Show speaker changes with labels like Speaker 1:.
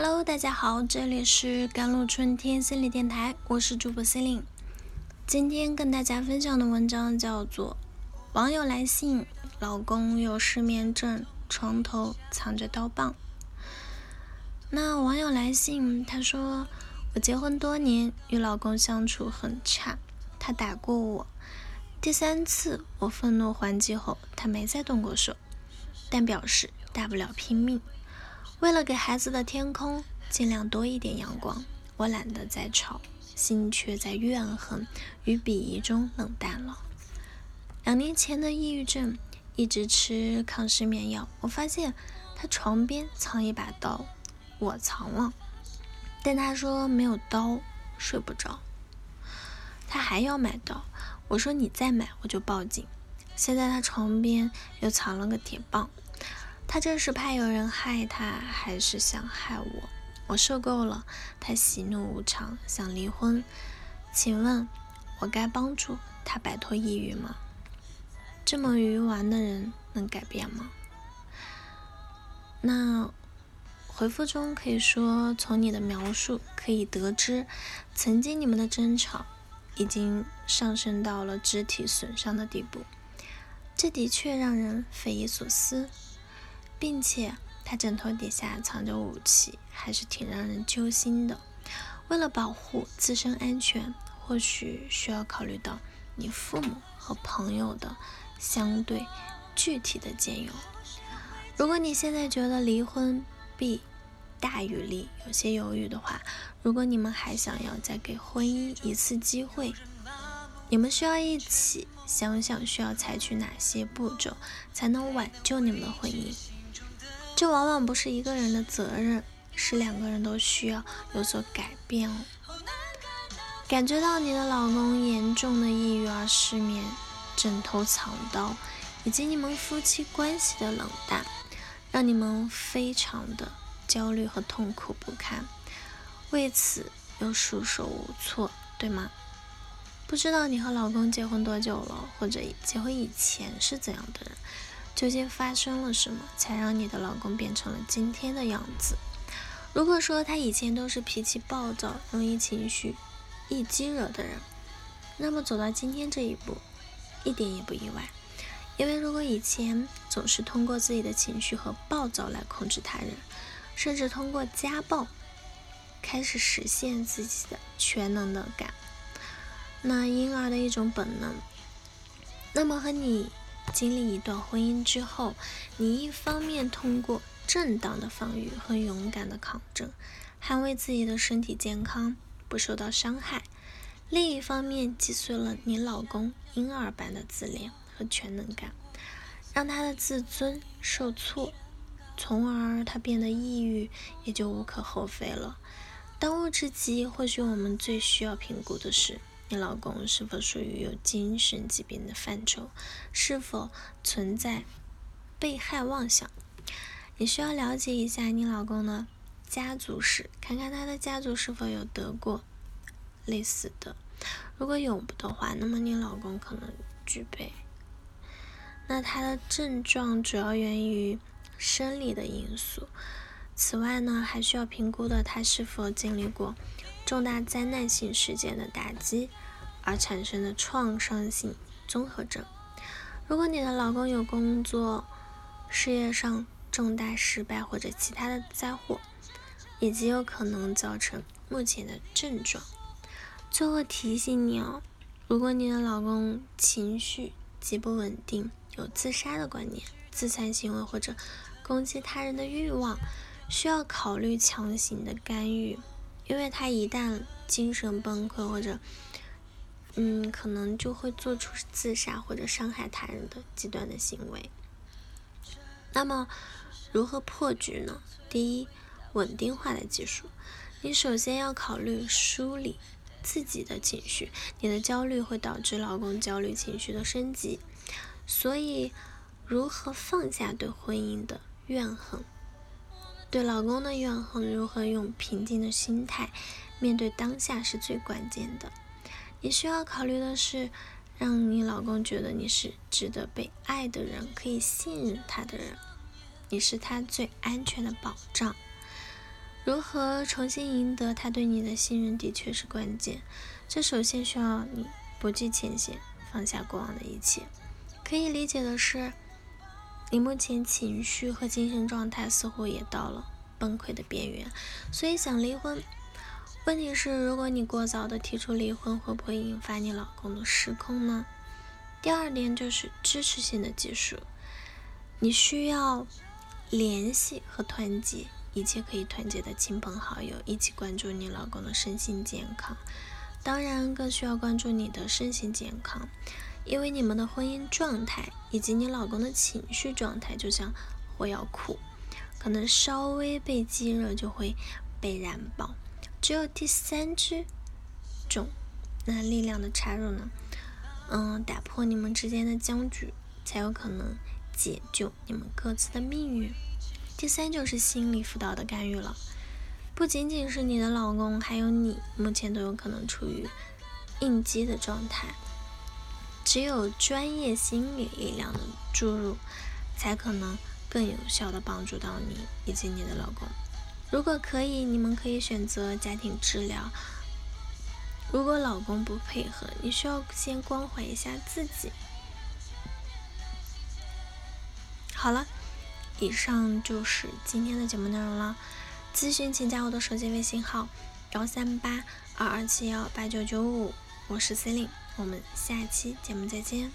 Speaker 1: Hello，大家好，这里是甘露春天心理电台，我是主播心灵。今天跟大家分享的文章叫做《网友来信，老公有失眠症，床头藏着刀棒》。那网友来信，他说我结婚多年，与老公相处很差，他打过我，第三次我愤怒还击后，他没再动过手，但表示大不了拼命。为了给孩子的天空尽量多一点阳光，我懒得再吵，心却在怨恨与鄙夷中冷淡了。两年前的抑郁症，一直吃抗失眠药，我发现他床边藏一把刀，我藏了，但他说没有刀睡不着，他还要买刀，我说你再买我就报警。现在他床边又藏了个铁棒。他这是怕有人害他，还是想害我？我受够了，他喜怒无常，想离婚。请问，我该帮助他摆脱抑郁吗？这么愚顽的人能改变吗？那回复中可以说，从你的描述可以得知，曾经你们的争吵已经上升到了肢体损伤的地步，这的确让人匪夷所思。并且他枕头底下藏着武器，还是挺让人揪心的。为了保护自身安全，或许需要考虑到你父母和朋友的相对具体的建议。如果你现在觉得离婚弊大于利，有些犹豫的话，如果你们还想要再给婚姻一次机会，你们需要一起想想需要采取哪些步骤，才能挽救你们的婚姻。这往往不是一个人的责任，是两个人都需要有所改变哦。感觉到你的老公严重的抑郁而失眠，枕头藏刀，以及你们夫妻关系的冷淡，让你们非常的焦虑和痛苦不堪，为此又束手无措，对吗？不知道你和老公结婚多久了，或者结婚以前是怎样的人？究竟发生了什么，才让你的老公变成了今天的样子？如果说他以前都是脾气暴躁、容易情绪易激惹的人，那么走到今天这一步，一点也不意外。因为如果以前总是通过自己的情绪和暴躁来控制他人，甚至通过家暴开始实现自己的全能的感，那婴儿的一种本能，那么和你。经历一段婚姻之后，你一方面通过正当的防御和勇敢的抗争，捍卫自己的身体健康不受到伤害；另一方面击碎了你老公婴儿般的自恋和全能感，让他的自尊受挫，从而他变得抑郁，也就无可厚非了。当务之急，或许我们最需要评估的是。你老公是否属于有精神疾病的范畴？是否存在被害妄想？你需要了解一下你老公的家族史，看看他的家族是否有得过类似的。如果有的话，那么你老公可能具备。那他的症状主要源于生理的因素。此外呢，还需要评估的他是否经历过。重大灾难性事件的打击而产生的创伤性综合症。如果你的老公有工作、事业上重大失败或者其他的灾祸，也极有可能造成目前的症状。最后提醒你哦，如果你的老公情绪极不稳定，有自杀的观念、自残行为或者攻击他人的欲望，需要考虑强行的干预。因为他一旦精神崩溃或者，嗯，可能就会做出自杀或者伤害他人的极端的行为。那么，如何破局呢？第一，稳定化的技术。你首先要考虑梳理自己的情绪。你的焦虑会导致老公焦虑情绪的升级，所以，如何放下对婚姻的怨恨？对老公的怨恨，如何用平静的心态面对当下是最关键的。你需要考虑的是，让你老公觉得你是值得被爱的人，可以信任他的人，你是他最安全的保障。如何重新赢得他对你的信任，的确是关键。这首先需要你不计前嫌，放下过往的一切。可以理解的是，你目前情绪和精神状态似乎也到了崩溃的边缘，所以想离婚。问题是，如果你过早的提出离婚，会不会引发你老公的失控呢？第二点就是支持性的技术，你需要联系和团结。一切可以团结的亲朋好友一起关注你老公的身心健康，当然更需要关注你的身心健康，因为你们的婚姻状态以及你老公的情绪状态就像火药库，可能稍微被激热就会被燃爆。只有第三支种那力量的插入呢，嗯，打破你们之间的僵局，才有可能解救你们各自的命运。第三就是心理辅导的干预了，不仅仅是你的老公，还有你，目前都有可能处于应激的状态。只有专业心理力量的注入，才可能更有效的帮助到你以及你的老公。如果可以，你们可以选择家庭治疗。如果老公不配合，你需要先关怀一下自己。好了。以上就是今天的节目内容了。咨询请加我的手机微信号：幺三八二二七幺八九九五，我是 C 琳，我们下期节目再见。